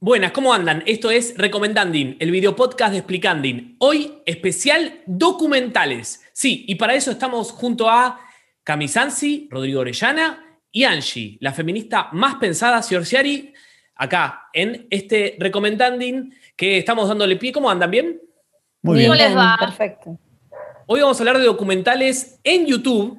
Buenas, ¿cómo andan? Esto es Recomendanding, el video podcast de Explicanding. Hoy especial documentales. Sí, y para eso estamos junto a Camisansi, Rodrigo Orellana y Angie, la feminista más pensada, Siorciari, acá en este Recomendanding que estamos dándole pie. ¿Cómo andan? ¿Bien? Muy bien. ¿Cómo les va? Perfecto. Hoy vamos a hablar de documentales en YouTube,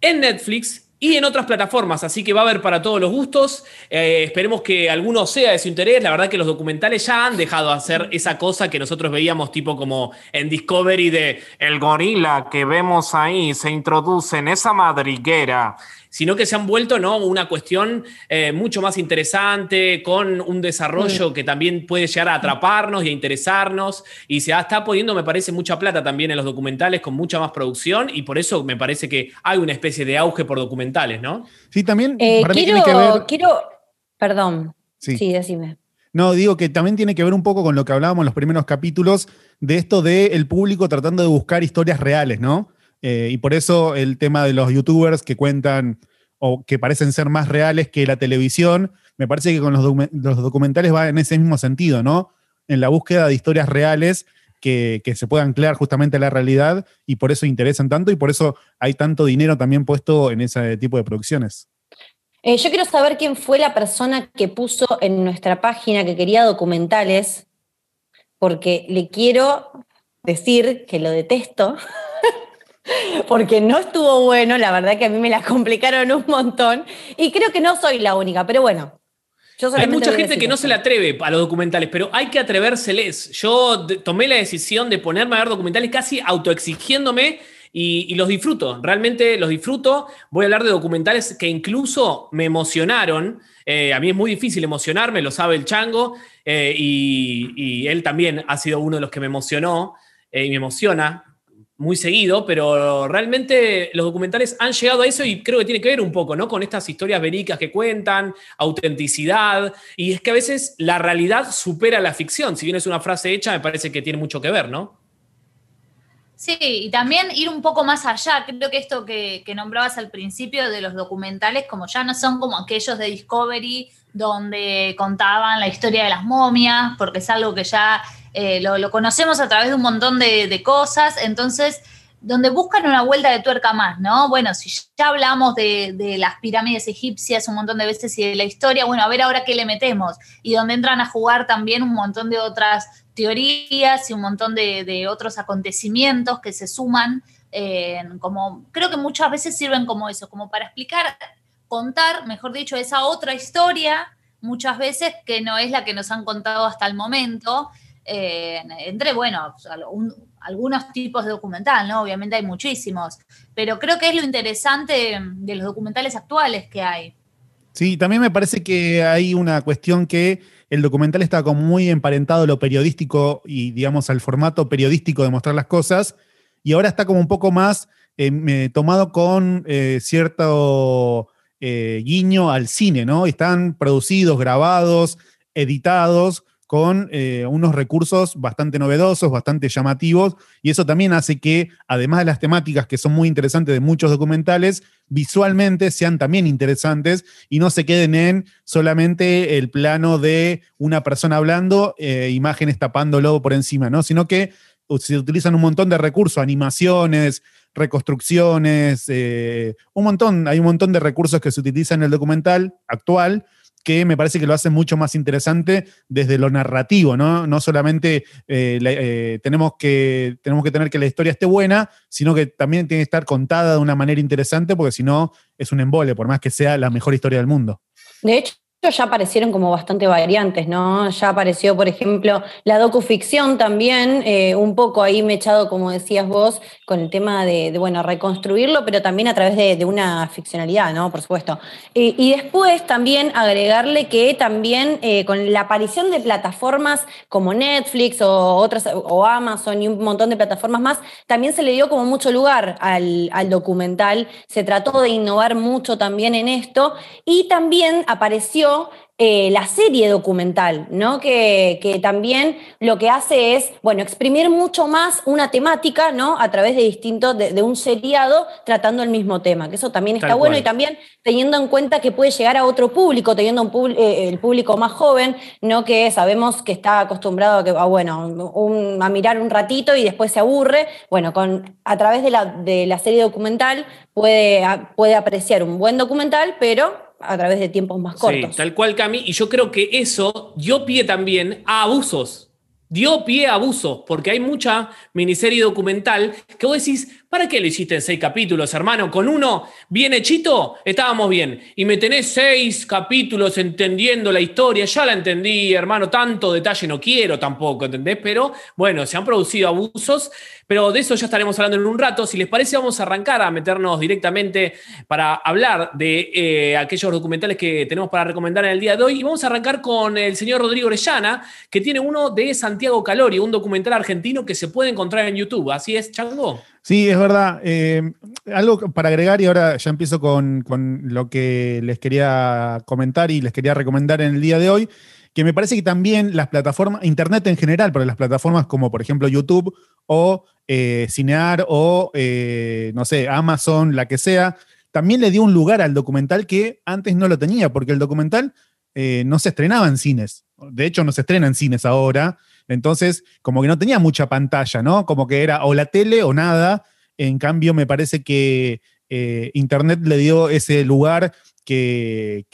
en Netflix y en otras plataformas, así que va a haber para todos los gustos. Eh, esperemos que alguno sea de su interés. La verdad que los documentales ya han dejado de hacer esa cosa que nosotros veíamos tipo como en Discovery de el gorila que vemos ahí se introduce en esa madriguera sino que se han vuelto ¿no? una cuestión eh, mucho más interesante, con un desarrollo que también puede llegar a atraparnos y a interesarnos, y se está poniendo, me parece, mucha plata también en los documentales, con mucha más producción, y por eso me parece que hay una especie de auge por documentales, ¿no? Sí, también Eh, para mí quiero, tiene que ver. quiero, perdón. Sí. Sí. decime. No, digo que también tiene que ver un poco con lo que hablábamos en los primeros capítulos de esto del el público tratando de buscar historias reales, ¿no? Eh, y por eso el tema de los youtubers que cuentan o que parecen ser más reales que la televisión, me parece que con los, docu- los documentales va en ese mismo sentido, ¿no? En la búsqueda de historias reales que, que se puedan anclar justamente a la realidad y por eso interesan tanto y por eso hay tanto dinero también puesto en ese tipo de producciones. Eh, yo quiero saber quién fue la persona que puso en nuestra página que quería documentales, porque le quiero decir que lo detesto, porque no estuvo bueno, la verdad que a mí me la complicaron un montón, y creo que no soy la única, pero bueno. Yo Hay mucha gente decir que no se le atreve a los documentales, pero hay que atrevérseles. Yo tomé la decisión de ponerme a ver documentales casi autoexigiéndome y, y los disfruto. Realmente los disfruto. Voy a hablar de documentales que incluso me emocionaron. Eh, a mí es muy difícil emocionarme, lo sabe el chango, eh, y, y él también ha sido uno de los que me emocionó eh, y me emociona muy seguido, pero realmente los documentales han llegado a eso y creo que tiene que ver un poco, ¿no? Con estas historias verídicas que cuentan, autenticidad, y es que a veces la realidad supera la ficción. Si bien es una frase hecha, me parece que tiene mucho que ver, ¿no? Sí, y también ir un poco más allá. Creo que esto que, que nombrabas al principio de los documentales, como ya no son como aquellos de Discovery, donde contaban la historia de las momias, porque es algo que ya eh, lo, conocemos a través de un montón de, de cosas. Entonces, donde buscan una vuelta de tuerca más, ¿no? Bueno, si ya hablamos de, de las pirámides egipcias un montón de veces y de la historia, bueno, a ver ahora qué le metemos. Y donde entran a jugar también un montón de otras teorías y un montón de, otros acontecimientos que se suman, como creo que muchas veces sirven como eso, como para explicar, contar, mejor dicho, esa otra historia, muchas veces que no es la que nos han contado hasta el momento, entre, bueno, un- algunos tipos de documental, ¿no? Obviamente hay muchísimos, pero creo que es lo interesante de los documentales actuales que hay. Sí, también me parece que hay una cuestión que el documental está como muy emparentado a lo periodístico y, digamos, al formato periodístico de mostrar las cosas, y ahora está como un poco más eh, tomado con eh, cierto eh, guiño al cine, ¿no? Están producidos, grabados, editados con eh, unos recursos bastante novedosos, bastante llamativos, y eso también hace que, además de las temáticas que son muy interesantes de muchos documentales, visualmente sean también interesantes y no se queden en solamente el plano de una persona hablando, eh, imágenes tapándolo por encima, ¿no? Sino que se utilizan un montón de recursos, animaciones, reconstrucciones, eh, un montón, hay un montón de recursos que se utilizan en el documental actual que me parece que lo hace mucho más interesante desde lo narrativo, ¿no? No solamente eh, eh, tenemos, que, tenemos que tener que la historia esté buena, sino que también tiene que estar contada de una manera interesante, porque si no es un embole, por más que sea la mejor historia del mundo. De hecho, ya aparecieron como bastante variantes, ¿no? Ya apareció, por ejemplo, la docuficción también, eh, un poco ahí mechado, como decías vos, con el tema de, bueno, reconstruirlo, pero también a través de, una ficcionalidad, ¿no? Por supuesto. Eh, y después también agregarle que también eh, con la aparición de plataformas como Netflix o otras, o Amazon y un montón de plataformas más, también se le dio como mucho lugar al documental, se trató de innovar mucho también en esto, y también apareció eh, la serie documental, ¿no? Que, que, también lo que hace es, bueno, exprimir mucho más una temática, ¿no? A través de distintos, de, un seriado tratando el mismo tema, que eso también está bueno y también teniendo en cuenta que puede llegar a otro público, teniendo un eh, el público más joven, ¿no? Que sabemos que está acostumbrado a, que, bueno, a mirar un ratito y después se aburre. Bueno, con, a través de la, de la serie documental puede, puede apreciar un buen documental, pero a través de tiempos más cortos. Sí, tal cual, Cami. Y yo creo que eso dio pie también a abusos. Dio pie a abusos, porque hay mucha miniserie documental que vos decís, ¿Para qué lo hiciste en seis capítulos, hermano? Con uno bien hechito, estábamos bien. Y me tenés seis capítulos entendiendo la historia. Ya la entendí, hermano. Tanto detalle no quiero tampoco, ¿entendés? Pero bueno, se han producido abusos. Pero de eso ya estaremos hablando en un rato. Si les parece, vamos a arrancar a meternos directamente para hablar de eh, aquellos documentales que tenemos para recomendar en el día de hoy. Y vamos a arrancar con el señor Rodrigo Orellana, que tiene uno de Santiago Calori, un documental argentino que se puede encontrar en YouTube. ¿Así es, Chango? Sí, es verdad. Eh, algo para agregar y ahora ya empiezo con, lo que les quería comentar y les quería recomendar en el día de hoy, que me parece que también las plataformas, Internet en general, pero las plataformas como por ejemplo YouTube o eh, Cinear o, eh, no sé, Amazon, la que sea, también le dio un lugar al documental que antes no lo tenía, porque el documental no se estrenaba en cines. De hecho, no se estrena en cines ahora. Entonces, como que no tenía mucha pantalla, ¿no? Como que era o la tele o nada. En cambio, me parece que eh, Internet le dio ese lugar que,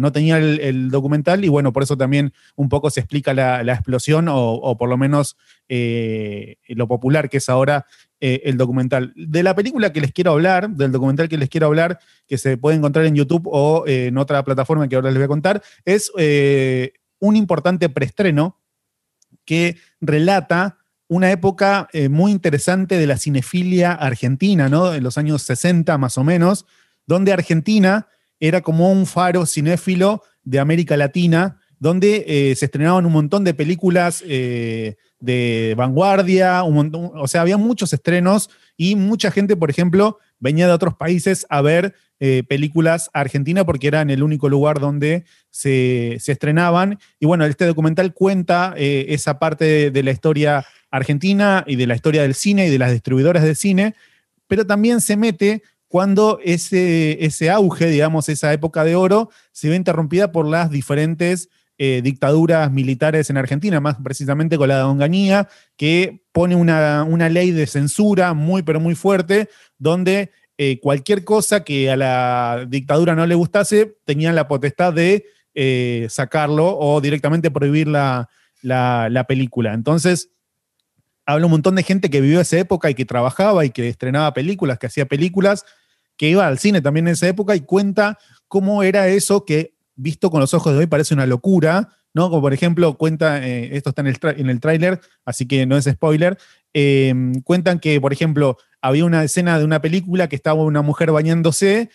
no tenía el, documental y bueno, por eso también un poco se explica la, explosión o, por lo menos eh, lo popular que es ahora eh, el documental. De la película que les quiero hablar, del documental que les quiero hablar, que se puede encontrar en YouTube o en otra plataforma que ahora les voy a contar, es un importante preestreno que relata una época eh, muy interesante de la cinefilia argentina, ¿no? En los años 60 más o menos, donde Argentina era como un faro cinéfilo de América Latina, donde eh, se estrenaban un montón de películas eh, de vanguardia, o sea, había muchos estrenos y mucha gente, por ejemplo, venía de otros países a ver eh, películas argentinas porque era en el único lugar donde se, estrenaban. Y bueno, este documental cuenta eh, esa parte de, la historia argentina y de la historia del cine y de las distribuidoras de cine, pero también se mete cuando ese, ese auge, digamos, esa época de oro, se ve interrumpida por las diferentes eh, dictaduras militares en Argentina, más precisamente con la de Onganía, que pone una, una, ley de censura muy, pero muy fuerte, donde eh, cualquier cosa que a la dictadura no le gustase, tenían la potestad de eh, sacarlo o directamente prohibir la, película. Entonces, habla un montón de gente que vivió esa época y que trabajaba y que estrenaba películas, que hacía películas, que iba al cine también en esa época y cuenta cómo era eso que, visto con los ojos de hoy, parece una locura, ¿no? Como por ejemplo, cuenta, eh, esto está en el, en el tráiler, así que no es spoiler, cuentan que, por ejemplo, había una escena de una película que estaba una mujer bañándose,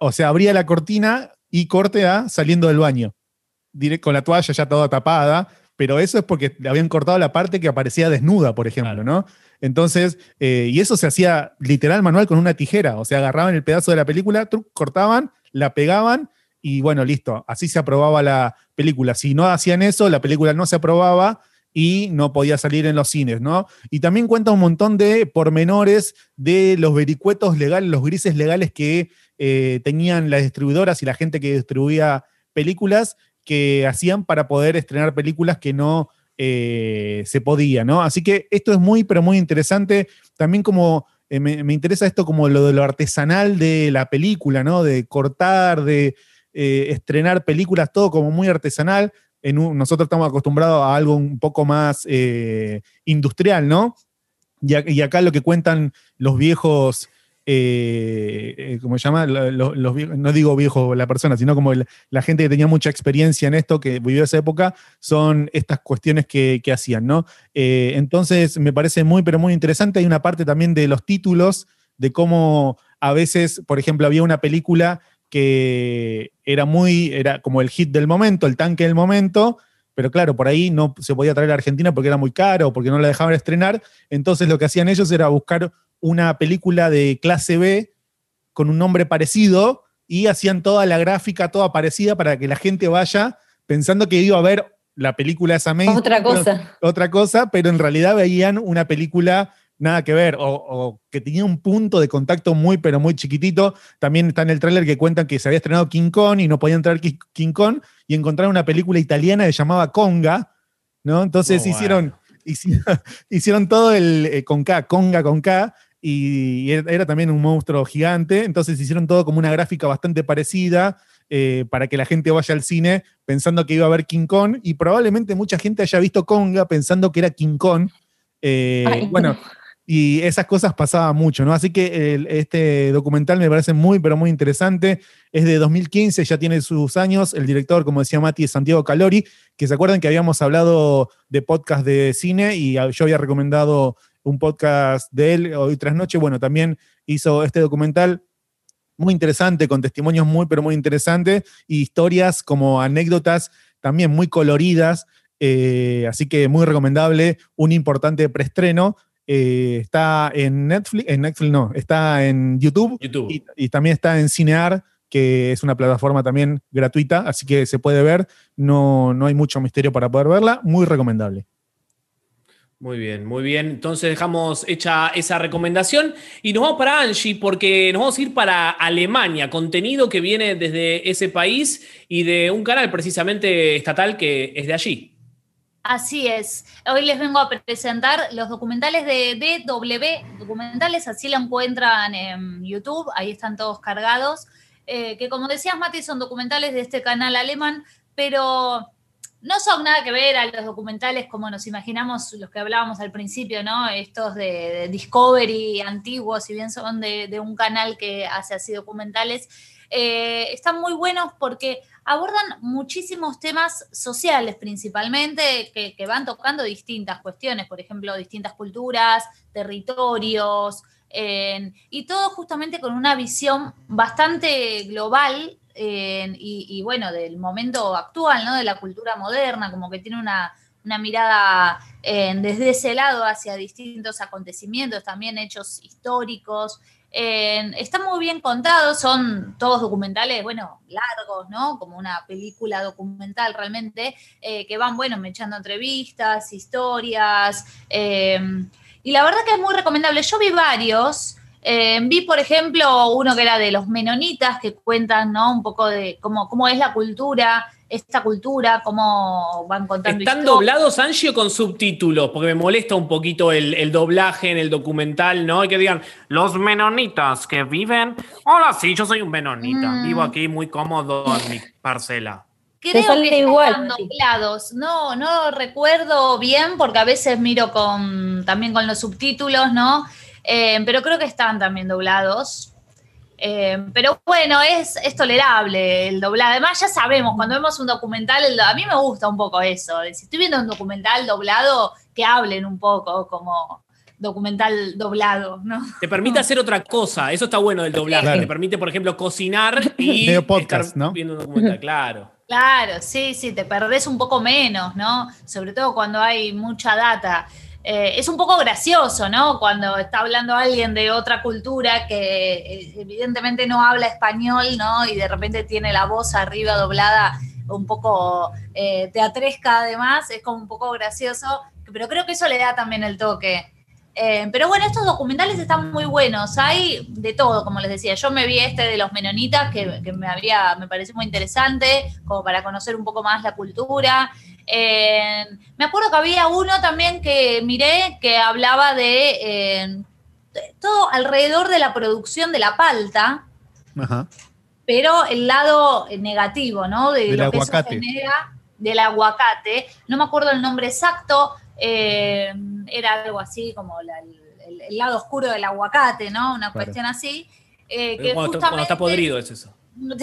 o sea, abría la cortina y corte a saliendo del baño, con la toalla ya toda tapada, pero eso es porque le habían cortado la parte que aparecía desnuda, por ejemplo, ¿no? Entonces, eh, y eso se hacía literal manual con una tijera, o sea, agarraban el pedazo de la película, cortaban, la pegaban y bueno, listo, así se aprobaba la película. Si no hacían eso, la película no se aprobaba y no podía salir en los cines, ¿no? Y también cuenta un montón de pormenores de los vericuetos legales, los grises legales que eh, tenían las distribuidoras y la gente que distribuía películas que hacían para poder estrenar películas que no eh, se podía, ¿no? Así que esto es muy, pero muy interesante. También como eh, me, me, interesa esto como lo de lo artesanal de la película, ¿no? De cortar, de estrenar películas, todo como muy artesanal nosotros estamos acostumbrados a algo un poco más eh, industrial, ¿no? Y, acá lo que cuentan los viejos, eh, eh, ¿cómo se llama? No digo viejo la persona, sino como la gente que tenía mucha experiencia en esto, que vivió esa época, son estas cuestiones que, que hacían, ¿no? entonces me parece muy, pero muy interesante. Hay una parte también de los títulos, de cómo a veces, por ejemplo, había una película que era muy, era como el hit del momento, el tanque del momento, pero claro, por ahí no se podía traer a Argentina porque era muy caro, porque no la dejaban estrenar, entonces lo que hacían ellos era buscar una película de clase B con un nombre parecido y hacían toda la gráfica, toda parecida para que la gente vaya pensando que iba a ver la película esa Otra cosa. otra cosa, pero en realidad veían una película nada que ver, o, o que tenía un punto de contacto muy, pero muy chiquitito. También está en el tráiler que cuentan que se había estrenado King Kong y no podía entrar Ki- King Kong, y encontraron una película italiana que se llamaba Conga, ¿no? Entonces Oh, hicieron, hicieron, hicieron todo el eh, con K, Conga con K, y era, era también un monstruo gigante, entonces hicieron todo como una gráfica bastante parecida. eh, para que la gente vaya al cine pensando que iba a ver King Kong y probablemente mucha gente haya visto Conga pensando que era King Kong. Eh, bueno, y esas cosas pasaban mucho, ¿no? Así que este documental me parece muy, pero muy interesante. Es de 2015, ya tiene sus años. El director, como decía Mati, es Santiago Calori, que se acuerdan que habíamos hablado de podcast de cine y yo había recomendado un podcast de él hoy tras noche. Bueno, también hizo este documental muy interesante, con testimonios muy, pero muy interesantes, y historias como anécdotas también muy coloridas. eh, así que muy recomendable, un importante preestreno. Eh, está en Netflix, en Netflix no, está en YouTube YouTube. y, y también está en Cinear, que es una plataforma también gratuita, así que se puede ver. No, no hay mucho misterio para poder verla, muy recomendable. Muy bien, muy bien. Entonces dejamos hecha esa recomendación y nos vamos para Angie porque nos vamos a ir para Alemania, contenido que viene desde ese país y de un canal precisamente estatal que es de allí. Así es. Hoy les vengo a presentar los documentales de DW Documentales, así lo encuentran en YouTube, ahí están todos cargados. eh, que como decías, Mati, son documentales de este canal alemán, pero no son nada que ver a los documentales como nos imaginamos los que hablábamos al principio, ¿no? Estos de, Discovery antiguos, si bien son de, de un canal que hace así documentales, eh, están muy buenos porque abordan muchísimos temas sociales principalmente, que, van tocando distintas cuestiones, por ejemplo, distintas culturas, territorios, y todo justamente con una visión bastante global y, bueno, del momento actual, ¿no? De la cultura moderna, como que tiene una, una mirada desde ese lado hacia distintos acontecimientos, también hechos históricos. En- están muy bien contados, son todos documentales, bueno, largos, ¿no? Como una película documental realmente, eh, que van, bueno, me echando entrevistas, historias, eh, y la verdad que es muy recomendable. Yo vi varios. eh, vi, por ejemplo, uno que era de los menonitas, que cuentan ¿no? un poco de cómo, cómo es la cultura, esta cultura, cómo van contando ¿Están doblados, Angie, o con subtítulos? Porque me molesta un poquito el, el doblaje en el documental, ¿no? Y que digan, los menonitas que viven. Hola, sí, yo soy un menonita. Mm. Vivo aquí muy cómodo en mi parcela. Creo que igual, están doblados. No, no recuerdo bien porque a veces miro con también con los subtítulos, ¿no? Eh, pero creo que están también doblados. Eh, pero bueno, es, es tolerable el doblado. Además, ya sabemos, cuando vemos un documental, el do- a mí me gusta un poco eso. si estoy viendo un documental doblado, que hablen un poco como documental doblado, ¿no? Te permite hacer otra cosa. Eso está bueno del doblaje. Claro. Te permite, por ejemplo, cocinar y Medio podcast, estar ¿no? viendo un documental. Claro. Claro, sí, sí, te perdés un poco menos, ¿no? Sobre todo cuando hay mucha data. Eh, es un poco gracioso, ¿no? Cuando está hablando alguien de otra cultura que eh, evidentemente no habla español, ¿no? Y de repente tiene la voz arriba doblada un poco eh, teatresca además, es como un poco gracioso, pero creo que eso le da también el toque. Eh, pero bueno, estos documentales están muy buenos. Hay de todo, como les decía. Yo me vi este de los menonitas, que, que me había, me pareció muy interesante, como para conocer un poco más la cultura. Eh, me acuerdo que había uno también que miré que hablaba de, eh, todo alrededor de la producción de la palta, Ajá. pero el lado negativo, ¿no? De Del lo que eso genera del aguacate. No me acuerdo el nombre exacto, eh, era algo así como la- el, el lado oscuro del aguacate, ¿no? Una Claro. cuestión así. eh, que Cuando, está- cuando está justamente- podrido es eso.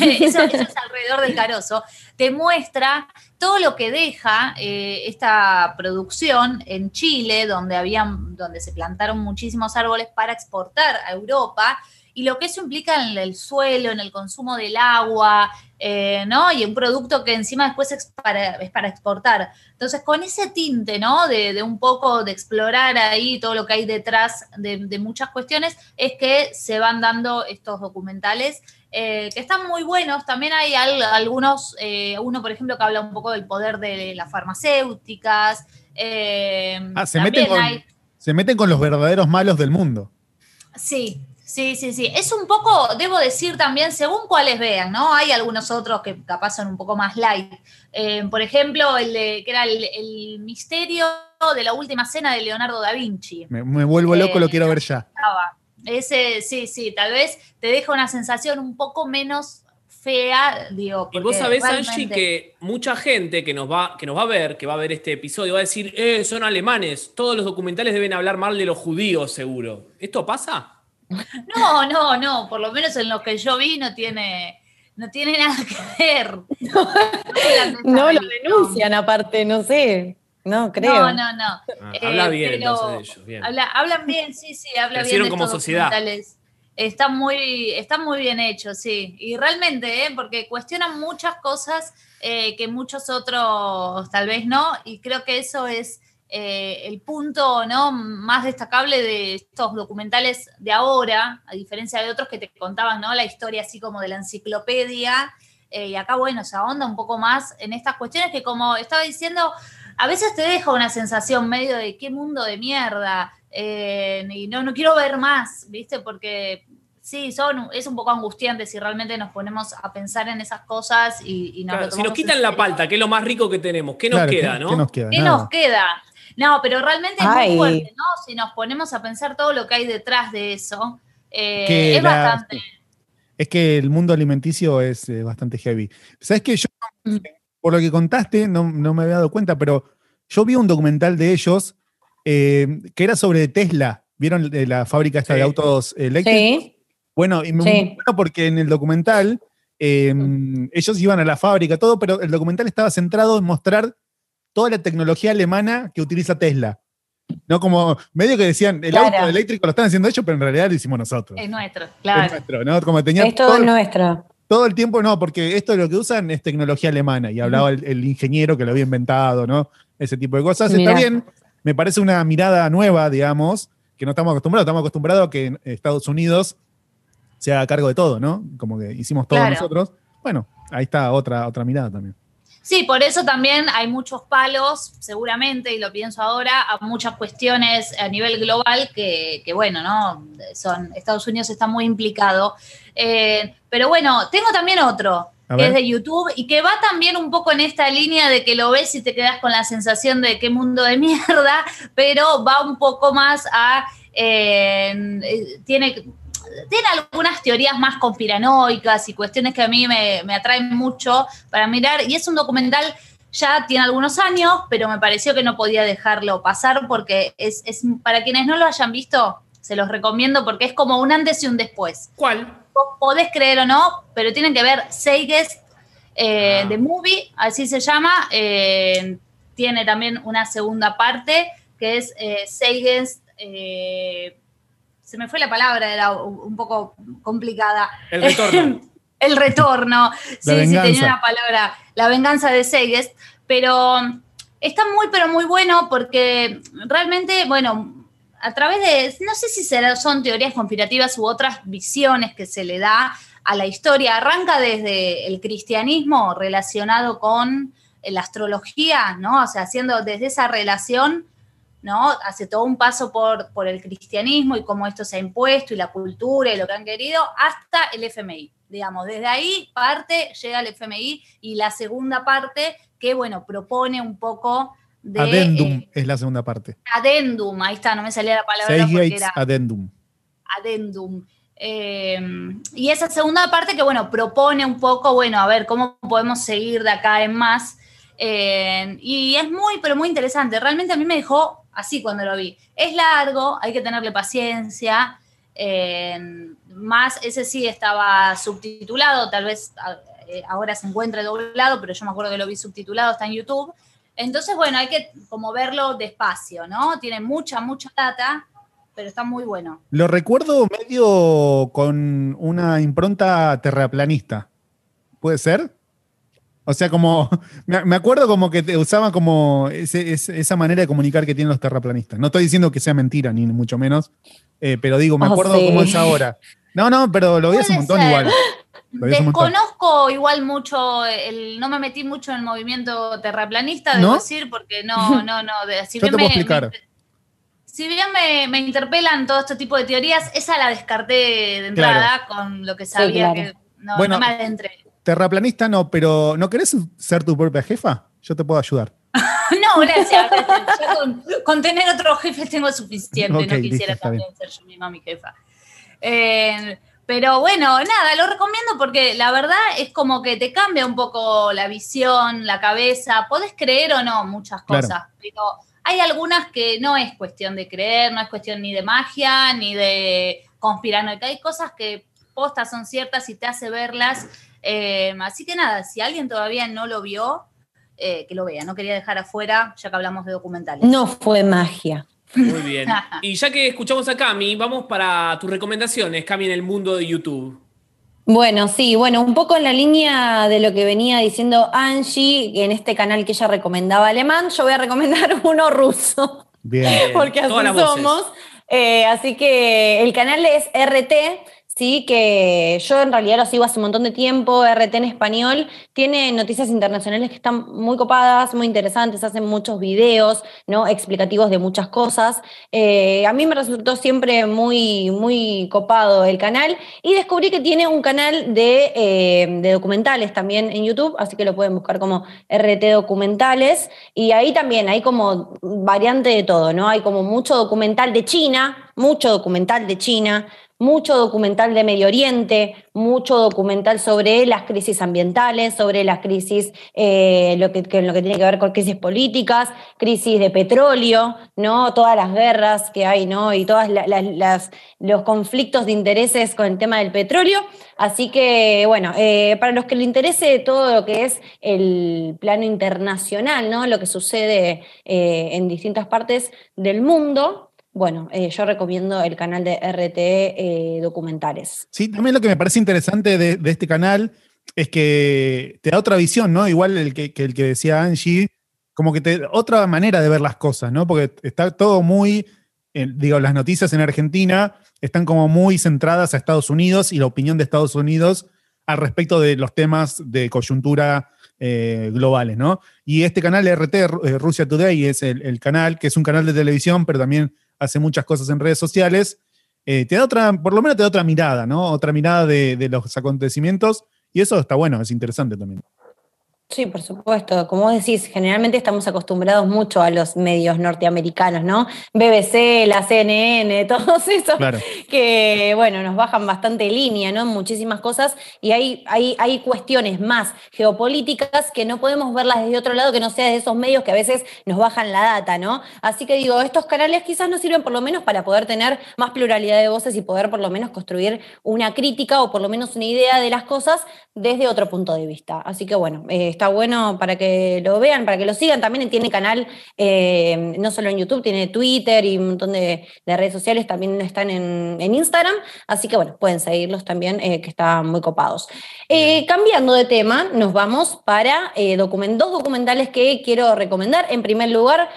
eso, eso es alrededor del carozo, te muestra todo lo que deja eh, esta producción en Chile, donde, habían, donde se plantaron muchísimos árboles para exportar a Europa, y lo que eso implica en el suelo, en el consumo del agua, eh, ¿no? Y un producto que encima después es para, es para exportar. Entonces, con ese tinte, ¿no? De, de un poco de explorar ahí todo lo que hay detrás de, de muchas cuestiones, es que se van dando estos documentales eh, que están muy buenos. También hay algunos, eh, uno por ejemplo que habla un poco del poder de las farmacéuticas. ah, se meten, con, se meten con los verdaderos malos del mundo. Sí, Sí, sí, sí. Es un poco, debo decir también, según cuáles vean, ¿no? Hay algunos otros que capaz son un poco más light. Eh, por ejemplo, el de, que era el, misterio de la última cena de Leonardo da Vinci. Me, vuelvo loco, lo eh, quiero ver ya. Ese, sí, sí, tal vez te deja una sensación un poco menos fea, digo. Y vos sabés, Angie, que mucha gente que nos, va, que nos va a ver, que va a ver este episodio, va a decir, eh, son alemanes, todos los documentales deben hablar mal de los judíos, seguro. ¿Esto pasa? No, no, no, por lo menos en lo que yo vi no tiene, no tiene nada que ver. No, lo denuncian aparte, no sé. No, creo. No, no, no. Ah, habla eh, bien entonces de ellos. Bien. hablan bien, sí, sí, habla bien. como sociedad. Están muy, está muy bien hechos, sí. Y realmente, ¿eh? porque cuestionan muchas cosas eh, que muchos otros tal vez no. Y creo que eso es eh, el punto ¿no? más destacable de estos documentales de ahora, a diferencia de otros que te contaban ¿no? la historia así como de la enciclopedia. Eh, y acá, bueno, se ahonda un poco más en estas cuestiones que, como estaba diciendo, a veces te deja una sensación medio de qué mundo de mierda. Eh, y no, no quiero ver más, ¿viste? Porque sí, son, es un poco angustiante si realmente nos ponemos a pensar en esas cosas y, Si nos quitan la palta, que es lo más rico que tenemos, ¿qué nos queda, no? ¿Qué nos queda? ¿Qué nos queda? No, pero realmente es muy fuerte, ¿no? Si nos ponemos a pensar todo lo que hay detrás de eso, eh, es bastante. Es que el mundo alimenticio es eh, bastante heavy. ¿Sabes qué? Yo, mm. por lo que contaste, no, me había dado cuenta, pero yo vi un documental de ellos eh, que era sobre Tesla. ¿Vieron la fábrica esta de autos eléctricos? Sí. Bueno, y me sí. porque en el documental em, ellos iban a la fábrica, todo, pero el documental estaba centrado en mostrar toda la tecnología alemana que utiliza Tesla. No como medio que decían, el auto eléctrico lo están haciendo ellos, pero en realidad lo hicimos nosotros. Es nuestro, claro. Es nuestro, ¿no? Como tenía es todo, nuestro. Todo el tiempo, no, porque esto lo que usan es tecnología alemana. Y hablaba el, ingeniero que lo había inventado, ¿no? Ese tipo de cosas. Está bien, me parece una mirada nueva, digamos, que no estamos acostumbrados. Estamos acostumbrados a que Estados Unidos se haga cargo de todo, ¿no? Como que hicimos todo nosotros. Bueno, ahí está otra, otra mirada también. Sí, por eso también hay muchos palos, seguramente, y lo pienso ahora, a muchas cuestiones a nivel global que, bueno, ¿no? Son, Estados Unidos está muy implicado. Eh, pero bueno, tengo también otro, que es de YouTube, y que va también un poco en esta línea de que lo ves y te quedas con la sensación de qué mundo de mierda, pero va un poco más a... Eh, eh, tiene tiene algunas teorías más conspiranoicas y cuestiones que a mí me, atraen mucho para mirar. Y es un documental, ya tiene algunos años, pero me pareció que no podía dejarlo pasar porque es, para quienes no lo hayan visto, se los recomiendo porque es como un antes y un después. ¿Cuál? podés creer o no, pero tienen que ver Seiges eh, The Movie, así se llama. Eh, tiene también una segunda parte que es eh, Seiges se me fue la palabra, era un poco complicada. El retorno. el retorno. sí, sí, tenía una palabra. La venganza de Seyes. Pero está muy, pero muy bueno porque realmente, bueno, a través de, no sé si son teorías conspirativas u otras visiones que se le da a la historia, arranca desde el cristianismo relacionado con la astrología, ¿no? O sea, haciendo desde esa relación ¿no? Hace todo un paso por, por el cristianismo y cómo esto se ha impuesto y la cultura y lo que han querido, hasta el FMI. Digamos, desde ahí parte, llega el FMI y la segunda parte que, bueno, propone un poco de... Adendum eh, es la segunda parte. Adendum, ahí está, no me salía la palabra. porque era Adendum. Adendum. Eh, y esa segunda parte que, bueno, propone un poco, bueno, a ver, cómo podemos seguir de acá en más. Eh, y es muy, pero muy interesante. Realmente a mí me dejó así cuando lo vi. Es largo, hay que tenerle paciencia. más, ese sí estaba subtitulado, tal vez eh, ahora se encuentre doblado, pero yo me acuerdo que lo vi subtitulado, está en YouTube. Entonces, bueno, hay que como verlo despacio, ¿no? Tiene mucha, mucha data, pero está muy bueno. Lo recuerdo medio con una impronta terraplanista. ¿Puede ser? O sea, como. Me acuerdo como que te usaba como esa manera de comunicar que tienen los terraplanistas. No estoy diciendo que sea mentira, ni mucho menos. Eh, pero digo, me oh, acuerdo cómo es ahora. No, no, pero lo vi hace un montón igual. Desconozco igual mucho, el, no me metí mucho en el movimiento terraplanista, debo decir, porque no, no, no. si bien me, si bien me, interpelan todo este tipo de teorías, esa la descarté de entrada con lo que sabía que no, bueno, me adentré. Terraplanista no, pero ¿no querés ser tu propia jefa? Yo te puedo ayudar. no, gracias. con, tener otros jefes tengo suficiente. no quisiera también ser yo misma mi jefa. Eh, pero bueno, nada, lo recomiendo porque la verdad es como que te cambia un poco la visión, la cabeza. Podés creer o no muchas cosas, pero hay algunas que no es cuestión de creer, no es cuestión ni de magia, ni de conspiranoica. Hay cosas que postas son ciertas y te hace verlas. Eh, así que nada, si alguien todavía no lo vio, eh, que lo vea. No quería dejar afuera, ya que hablamos de documentales. No fue magia. Muy bien. Y ya que escuchamos a Cami, vamos para tus recomendaciones, Cami, en el mundo de YouTube. Bueno, sí, bueno, un poco en la línea de lo que venía diciendo Angie, en este canal que ella recomendaba alemán, yo voy a recomendar uno ruso. Bien. Porque así somos. Eh, así que el canal es RT, sí, que yo en realidad lo sigo hace un montón de tiempo, RT en español, tiene noticias internacionales que están muy copadas, muy interesantes, hacen muchos videos, ¿no? Explicativos de muchas cosas. Eh, a mí me resultó siempre muy, muy copado el canal y descubrí que tiene un canal de, eh, de documentales también en YouTube, así que lo pueden buscar como RT Documentales y ahí también hay como variante de todo, ¿no? Hay como mucho documental de China, mucho documental de China, mucho documental de Medio Oriente, mucho documental sobre las crisis ambientales, sobre las crisis, eh, lo, que, que tiene que ver con crisis políticas, crisis de petróleo, ¿no? Todas las guerras que hay, ¿no? Y todos los conflictos de intereses con el tema del petróleo. Así que, bueno, eh, para los que le interese todo lo que es el plano internacional, ¿no? Lo que sucede eh, en distintas partes del mundo, bueno, eh, yo recomiendo el canal de RT eh, Documentales. Sí, también lo que me parece interesante de, este canal es que te da otra visión, ¿no? Igual el que, el que decía Angie, como que te otra manera de ver las cosas, ¿no? Porque está todo muy, eh, digo, las noticias en Argentina están como muy centradas a Estados Unidos y la opinión de Estados Unidos al respecto de los temas de coyuntura globales, ¿no? Y este canal RT, Rusia Today, es el, canal, que es un canal de televisión, pero también hace muchas cosas en redes sociales, eh, te da otra, por lo menos te da otra mirada, ¿no? Otra mirada de, de los acontecimientos y eso está bueno, es interesante también. Sí, por supuesto. Como vos decís, generalmente estamos acostumbrados mucho a los medios norteamericanos, ¿no? BBC, la CNN, todos esos que, bueno, nos bajan bastante línea, ¿no? Muchísimas cosas y hay, hay, hay cuestiones más geopolíticas que no podemos verlas desde otro lado que no sea de esos medios que a veces nos bajan la data, ¿no? Así que digo, estos canales quizás nos sirven por lo menos para poder tener más pluralidad de voces y poder por lo menos construir una crítica o por lo menos una idea de las cosas desde otro punto de vista. Así que bueno, eh, está bueno para que lo vean, para que lo sigan. También tiene canal, eh, no solo en YouTube, tiene Twitter y un montón de, redes sociales, también están en, Instagram. Así que bueno, pueden seguirlos también, eh, que están muy copados. Cambiando de tema, nos vamos para dos documentales que quiero recomendar. En primer lugar,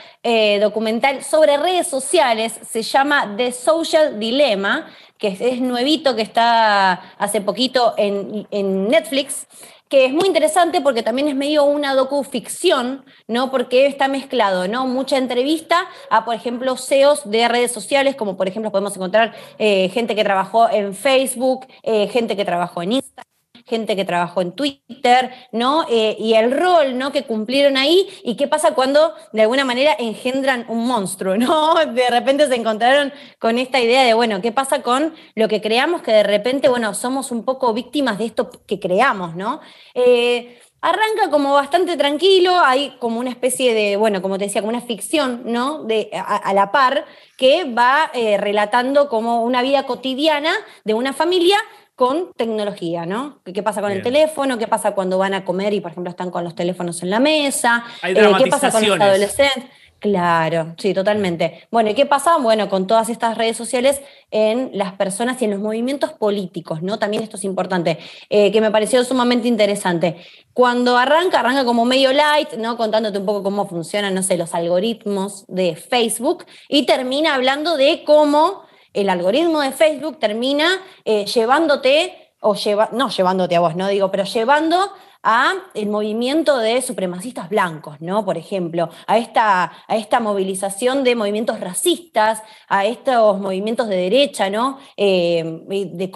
documental sobre redes sociales, se llama The Social Dilemma que es, nuevito, que está hace poquito en, en Netflix que es muy interesante porque también es medio una docuficción, ¿no? Porque está mezclado, ¿no? Mucha entrevista a, por ejemplo, CEOs de redes sociales, como por ejemplo podemos encontrar eh, gente que trabajó en Facebook, eh, gente que trabajó en Instagram gente que trabajó en Twitter, ¿no? Eh, y el rol, ¿no? Que cumplieron ahí y qué pasa cuando de alguna manera engendran un monstruo, ¿no? De repente se encontraron con esta idea de, bueno, ¿qué pasa con lo que creamos que de repente, bueno, somos un poco víctimas de esto que creamos, ¿no? Eh, arranca como bastante tranquilo, hay como una especie de, bueno, como te decía, como una ficción, ¿no? De, a, la par, que va eh, relatando como una vida cotidiana de una familia con tecnología, ¿no? ¿Qué pasa con el teléfono? ¿Qué pasa cuando van a comer y, por ejemplo, están con los teléfonos en la mesa? Eh, ¿Qué pasa con los adolescentes? Claro, sí, totalmente. Bueno, ¿y qué pasa? Bueno, con todas estas redes sociales en las personas y en los movimientos políticos, ¿no? También esto es importante, eh, que me pareció sumamente interesante. Cuando arranca, arranca como medio light, ¿no? Contándote un poco cómo funcionan, no sé, los algoritmos de Facebook y termina hablando de cómo el algoritmo de Facebook termina eh, llevándote o lleva, no llevándote a vos, no digo, pero llevando a el movimiento de supremacistas blancos, ¿no? Por ejemplo, a esta, a esta movilización de movimientos racistas, a estos movimientos de derecha, ¿no? Eh, de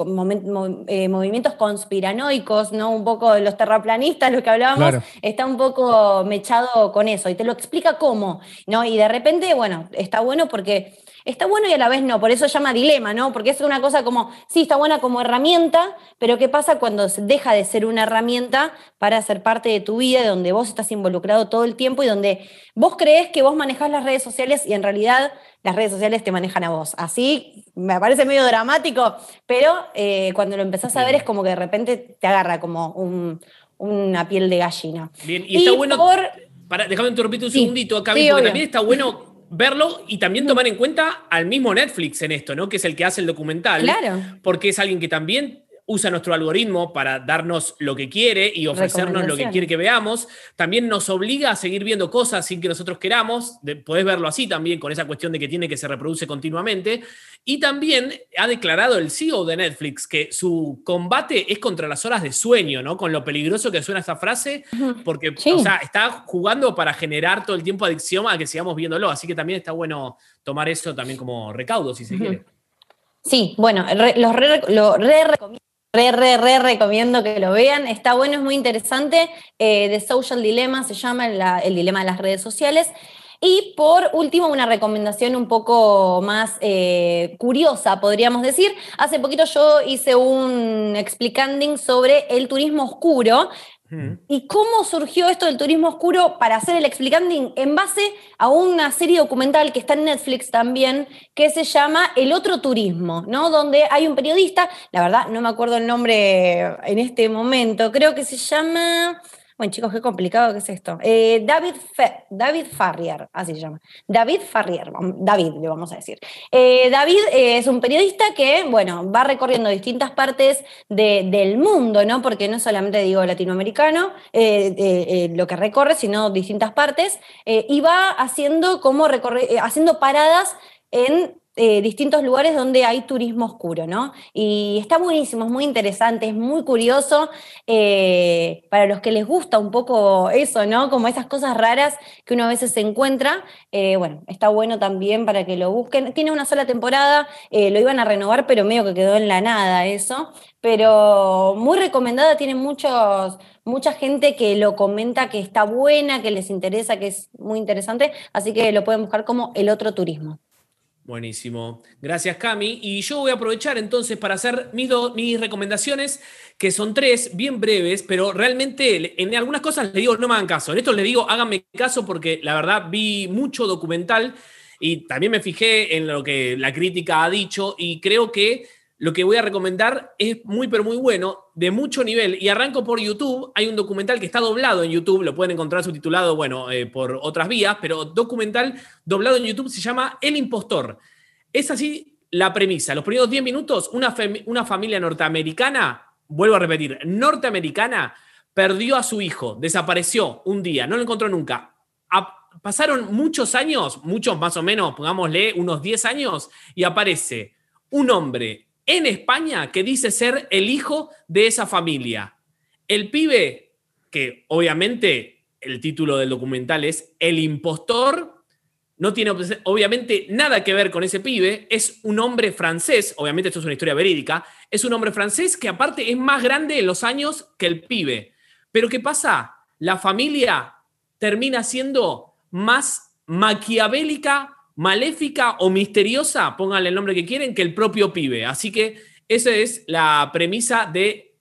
eh, movimientos conspiranoicos, ¿no? Un poco los terraplanistas, lo que hablábamos, está un poco mechado con eso y te lo explica cómo, ¿no? Y de repente, bueno, está bueno porque está bueno y a la vez no, por eso llama dilema, ¿no? Porque es una cosa como, sí, está buena como herramienta, pero ¿qué pasa cuando deja de ser una herramienta para ser parte de tu vida, donde vos estás involucrado todo el tiempo y donde vos crees que vos manejás las redes sociales y en realidad las redes sociales te manejan a vos? Así me parece medio dramático, pero eh, cuando lo empezás a ver es como que de repente te agarra como una piel de gallina. Bien, y, está bueno... Para, déjame interrumpirte un segundito acá, porque también está bueno verlo y también tomar en cuenta al mismo Netflix en esto, ¿no? Que es el que hace el documental. Claro. Porque es alguien que también usa nuestro algoritmo para darnos lo que quiere y ofrecernos lo que quiere que veamos. También nos obliga a seguir viendo cosas sin que nosotros queramos. Podés verlo así también, con esa cuestión de que tiene que se reproduce continuamente. Y también ha declarado el CEO de Netflix que su combate es contra las horas de sueño, ¿no? Con lo peligroso que suena esta frase, porque está jugando para generar todo el tiempo adicción a que sigamos viéndolo. Así que también está bueno tomar eso también como recaudo, si se quiere. Sí, bueno, los lo re recomiendo Re, re, re recomiendo que lo vean. Está bueno, es muy interesante. Eh, The Social Dilemma se llama el dilema de las redes sociales. Y por último, una recomendación un poco más eh, curiosa, podríamos decir. Hace poquito yo hice un explicanding sobre el turismo oscuro, ¿Y cómo surgió esto del turismo oscuro para hacer el explicanding en base a una serie documental que está en Netflix también, que se llama El otro turismo, ¿no? Donde hay un periodista, la verdad no me acuerdo el nombre en este momento, creo que se llama bueno, chicos, qué complicado que es esto. Eh, David, David Farrier, así se llama. David Farrier, David le vamos a decir. Eh, David eh, es un periodista que, bueno, va recorriendo distintas partes del mundo, ¿no? Porque no solamente digo latinoamericano, lo que recorre, sino distintas partes, y va haciendo como recorre, haciendo paradas en eh, distintos lugares donde hay turismo oscuro, ¿no? Y está buenísimo, es muy interesante, es muy curioso eh, para los que les gusta un poco eso, ¿no? Como esas cosas raras que uno a veces se encuentra. Eh, bueno, está bueno también para que lo busquen. Tiene una sola temporada, lo iban a renovar, pero medio que quedó en la nada eso. Pero muy recomendada, tiene muchos, mucha gente que lo comenta que está buena, que les interesa, que es muy interesante, así que lo pueden buscar como el otro turismo. Buenísimo. Gracias, Cami. Y yo voy a aprovechar entonces para hacer mis, mis recomendaciones, que son tres, bien breves, pero realmente en algunas cosas les digo, no me hagan caso. En esto les digo, háganme caso porque la verdad vi mucho documental y también me fijé en lo que la crítica ha dicho y creo que lo que voy a recomendar es muy, pero muy bueno, de mucho nivel. Y arranco por YouTube. Hay un documental que está doblado en YouTube, lo pueden encontrar subtitulado, bueno, eh, por otras vías, pero documental doblado en YouTube se llama El Impostor. Es así la premisa. Los primeros 10 minutos, una, una familia norteamericana, vuelvo a repetir, norteamericana, perdió a su hijo, desapareció un día, no lo encontró nunca. pasaron muchos años, muchos más o menos, pongámosle unos 10 años, y aparece un hombre en España que dice ser el hijo de esa familia. El pibe, que obviamente el título del documental es El impostor, no tiene obviamente nada que ver con ese pibe, es un hombre francés, obviamente esto es una historia verídica, es un hombre francés que aparte es más grande en los años que el pibe. Pero ¿qué pasa? La familia termina siendo más maquiavélica maléfica o misteriosa, pónganle el nombre que quieren, que el propio pibe. Así que esa es la premisa de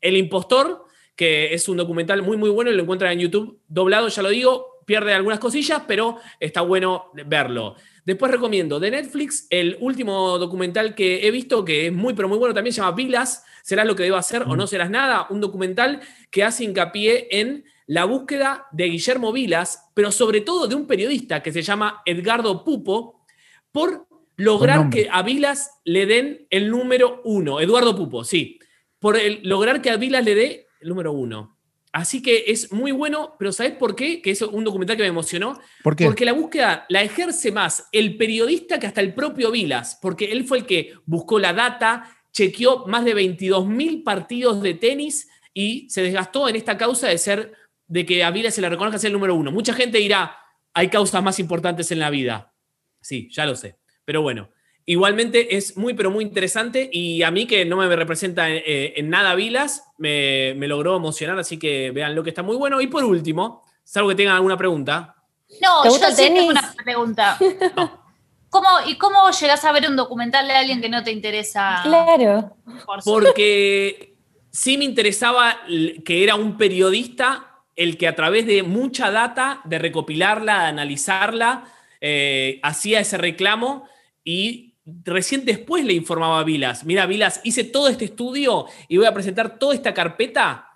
El Impostor, que es un documental muy, muy bueno y lo encuentran en YouTube doblado, ya lo digo, pierde algunas cosillas, pero está bueno verlo. Después recomiendo de Netflix el último documental que he visto, que es muy, pero muy bueno, también se llama Vilas, serás lo que debo hacer o no serás nada, un documental que hace hincapié en la búsqueda de Guillermo Vilas, pero sobre todo de un periodista que se llama Edgardo Pupo, por lograr que a Vilas le den el número uno. Eduardo Pupo, sí. Por lograr que a Vilas le dé el número uno. Así que es muy bueno, pero ¿sabes por qué? Que es un documental que me emocionó. Porque la búsqueda la ejerce más el periodista que hasta el propio Vilas, porque él fue el que buscó la data, chequeó más de 22.000 partidos de tenis y se desgastó en esta causa de ser, de que a Vilas se le reconozca ser el número uno. Mucha gente dirá, hay causas más importantes en la vida. Sí, ya lo sé. Pero bueno, igualmente es muy, pero muy interesante y a mí que no me representa eh, en, nada Vilas, me, logró emocionar, así que vean lo que está muy bueno. Y por último, salvo que tengan alguna pregunta. No, yo sí tengo una pregunta. ¿Cómo, ¿Y cómo llegas a ver un documental de alguien que no te interesa? Claro. Porque sí me interesaba que era un periodista el que a través de mucha data, de recopilarla, de analizarla, eh, hacía ese reclamo y recién después le informaba a Vilas, mira Vilas, hice todo este estudio y voy a presentar toda esta carpeta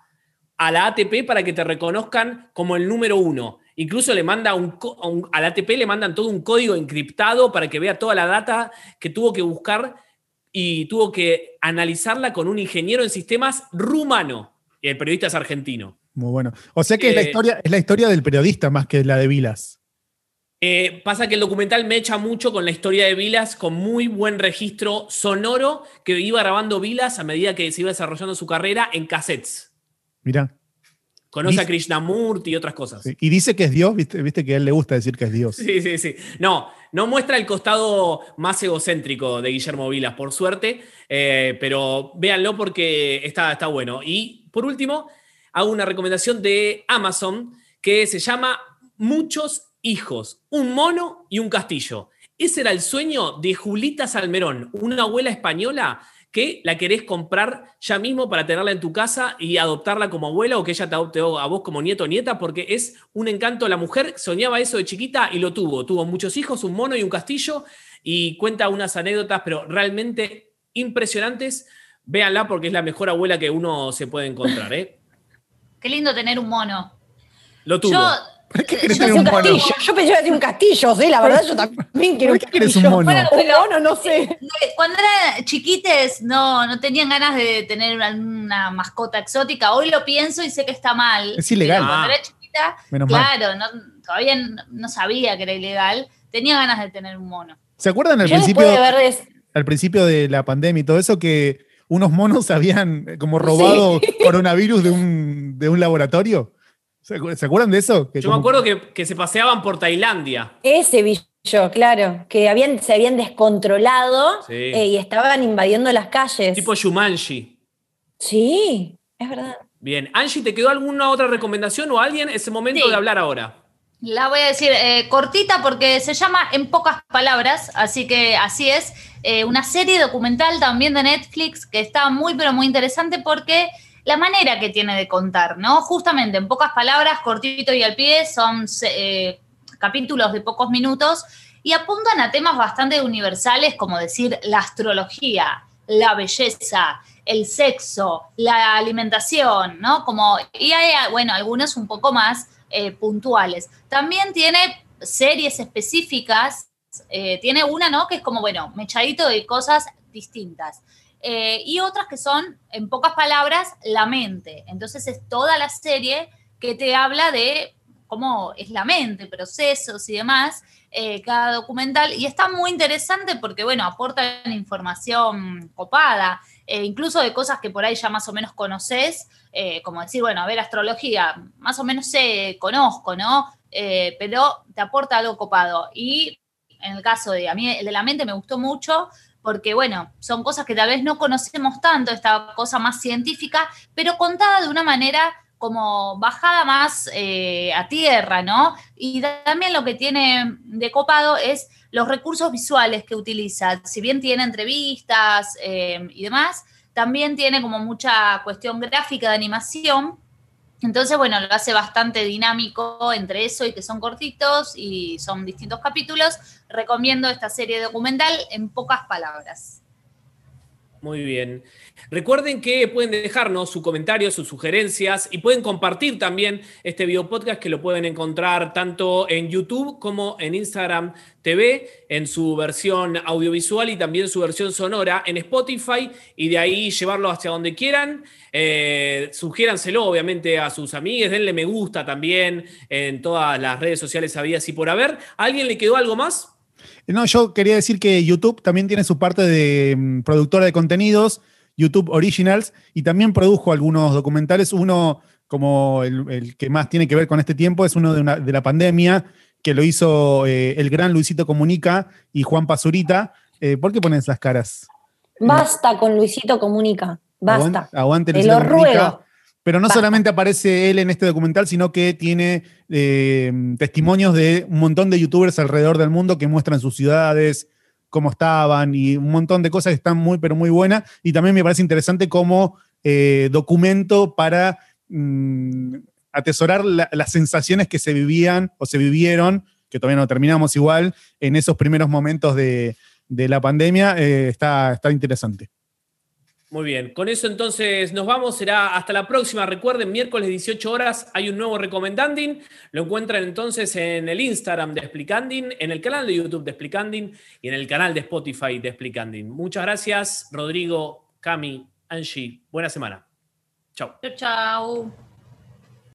a la ATP para que te reconozcan como el número uno. Incluso le manda un, a la ATP le mandan todo un código encriptado para que vea toda la data que tuvo que buscar y tuvo que analizarla con un ingeniero en sistemas rumano. Y el periodista es argentino. Muy bueno. O sea que es, la eh, historia, es la historia del periodista más que la de Vilas. Eh, pasa que el documental me echa mucho con la historia de Vilas, con muy buen registro sonoro que iba grabando Vilas a medida que se iba desarrollando su carrera en cassettes. Mira. Conoce a Krishnamurti y otras cosas. Y dice que es Dios, ¿viste? ¿viste? que a él le gusta decir que es Dios. Sí, sí, sí. No, no muestra el costado más egocéntrico de Guillermo Vilas, por suerte, eh, pero véanlo porque está, está bueno. Y por último, hago una recomendación de Amazon que se llama Muchos hijos, un mono y un castillo. Ese era el sueño de Julita Salmerón, una abuela española que la querés comprar ya mismo para tenerla en tu casa y adoptarla como abuela o que ella te adopte a vos como nieto o nieta, porque es un encanto. La mujer soñaba eso de chiquita y lo tuvo. Tuvo muchos hijos, un mono y un castillo y cuenta unas anécdotas, pero realmente impresionantes. Véanla porque es la mejor abuela que uno se puede encontrar. ¿eh? Qué lindo tener un mono. Lo tuvo. ¿Por qué querés tener un mono? Yo pensaba que un castillo, sí, la verdad yo también quiero ¿Por qué querés un mono? un mono, no sé. Cuando eran chiquites no, no tenían ganas de tener una, mascota exótica. Hoy lo pienso y sé que está mal. Es ilegal. Cuando era chiquita, claro, no, todavía no sabía que era ilegal. Tenía ganas de tener un mono. ¿Se acuerdan al principio, al principio de la pandemia y todo eso que unos monos habían como robado coronavirus de un, de un laboratorio? ¿Se acuerdan de eso? Yo me acuerdo que, se paseaban por Tailandia. Ese vi yo, claro, que habían, se habían descontrolado eh, y estaban invadiendo las calles. Tipo Shumanji. Sí, es verdad. Bien, Angie, ¿te quedó alguna otra recomendación o alguien? Es el momento de hablar ahora. La voy a decir eh, cortita porque se llama En pocas palabras, así que así es. Eh, una serie documental también de Netflix que está muy, pero muy interesante porque la manera que tiene de contar, ¿no? Justamente, en pocas palabras, cortito y al pie, son eh, capítulos de pocos minutos y apuntan a temas bastante universales, como decir la astrología, la belleza, el sexo, la alimentación, ¿no? Como, y hay, bueno, algunos un poco más eh, puntuales. También tiene series específicas, eh, tiene una, ¿no? Que es como, bueno, mechadito de cosas distintas. Eh, y otras que son, en pocas palabras, la mente. Entonces es toda la serie que te habla de cómo es la mente, procesos y demás, cada documental. Y está muy interesante porque, bueno, aportan información copada, eh, incluso de cosas que por ahí ya más o menos conoces, como decir, bueno, a ver, astrología, más o menos sé, conozco, ¿no? pero te aporta algo copado. Y en el caso de a mí, el de la mente me gustó mucho porque bueno, son cosas que tal vez no conocemos tanto, esta cosa más científica, pero contada de una manera como bajada más eh, a tierra, ¿no? Y también lo que tiene de copado es los recursos visuales que utiliza. Si bien tiene entrevistas eh, y demás, también tiene como mucha cuestión gráfica de animación entonces, bueno, lo hace bastante dinámico entre eso y que son cortitos y son distintos capítulos. Recomiendo esta serie documental en pocas palabras. Muy bien. Recuerden que pueden dejarnos sus comentarios, sus sugerencias y pueden compartir también este video podcast que lo pueden encontrar tanto en YouTube como en Instagram TV, en su versión audiovisual y también su versión sonora en Spotify y de ahí llevarlo hacia donde quieran. Eh, sugiéranselo obviamente a sus amigos, denle me gusta también en todas las redes sociales habidas y por haber. ¿A alguien le quedó algo más? No, yo quería decir que YouTube también tiene su parte de mm, productora de contenidos, YouTube Originals, y también produjo algunos documentales. Uno, como el, que más tiene que ver con este tiempo, es uno de, la pandemia, que lo hizo eh, el gran Luisito Comunica y Juan Pazurita. Eh, ¿Por qué ponen esas caras? Basta con Luisito Comunica. Basta. Aguante, Luisito Te lo ruego. Pero no solamente aparece él en este documental, sino que tiene eh, testimonios de un montón de youtubers alrededor del mundo que muestran sus ciudades, cómo estaban y un montón de cosas que están muy, pero muy buenas. Y también me parece interesante como eh, documento para mm, atesorar las sensaciones que se vivían o se vivieron, que todavía no terminamos igual, en esos primeros momentos de, la pandemia. Eh, está, está interesante. Muy bien, con eso entonces nos vamos, será hasta la próxima. Recuerden, miércoles 18 horas hay un nuevo Recomendanding. Lo encuentran entonces en el Instagram de Explicanding, en el canal de YouTube de Explicanding y en el canal de Spotify de Explicanding. Muchas gracias, Rodrigo, Cami, Angie. Buena semana. Chao. Chao, chao.